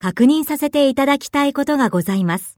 確認させていただきたいことがございます。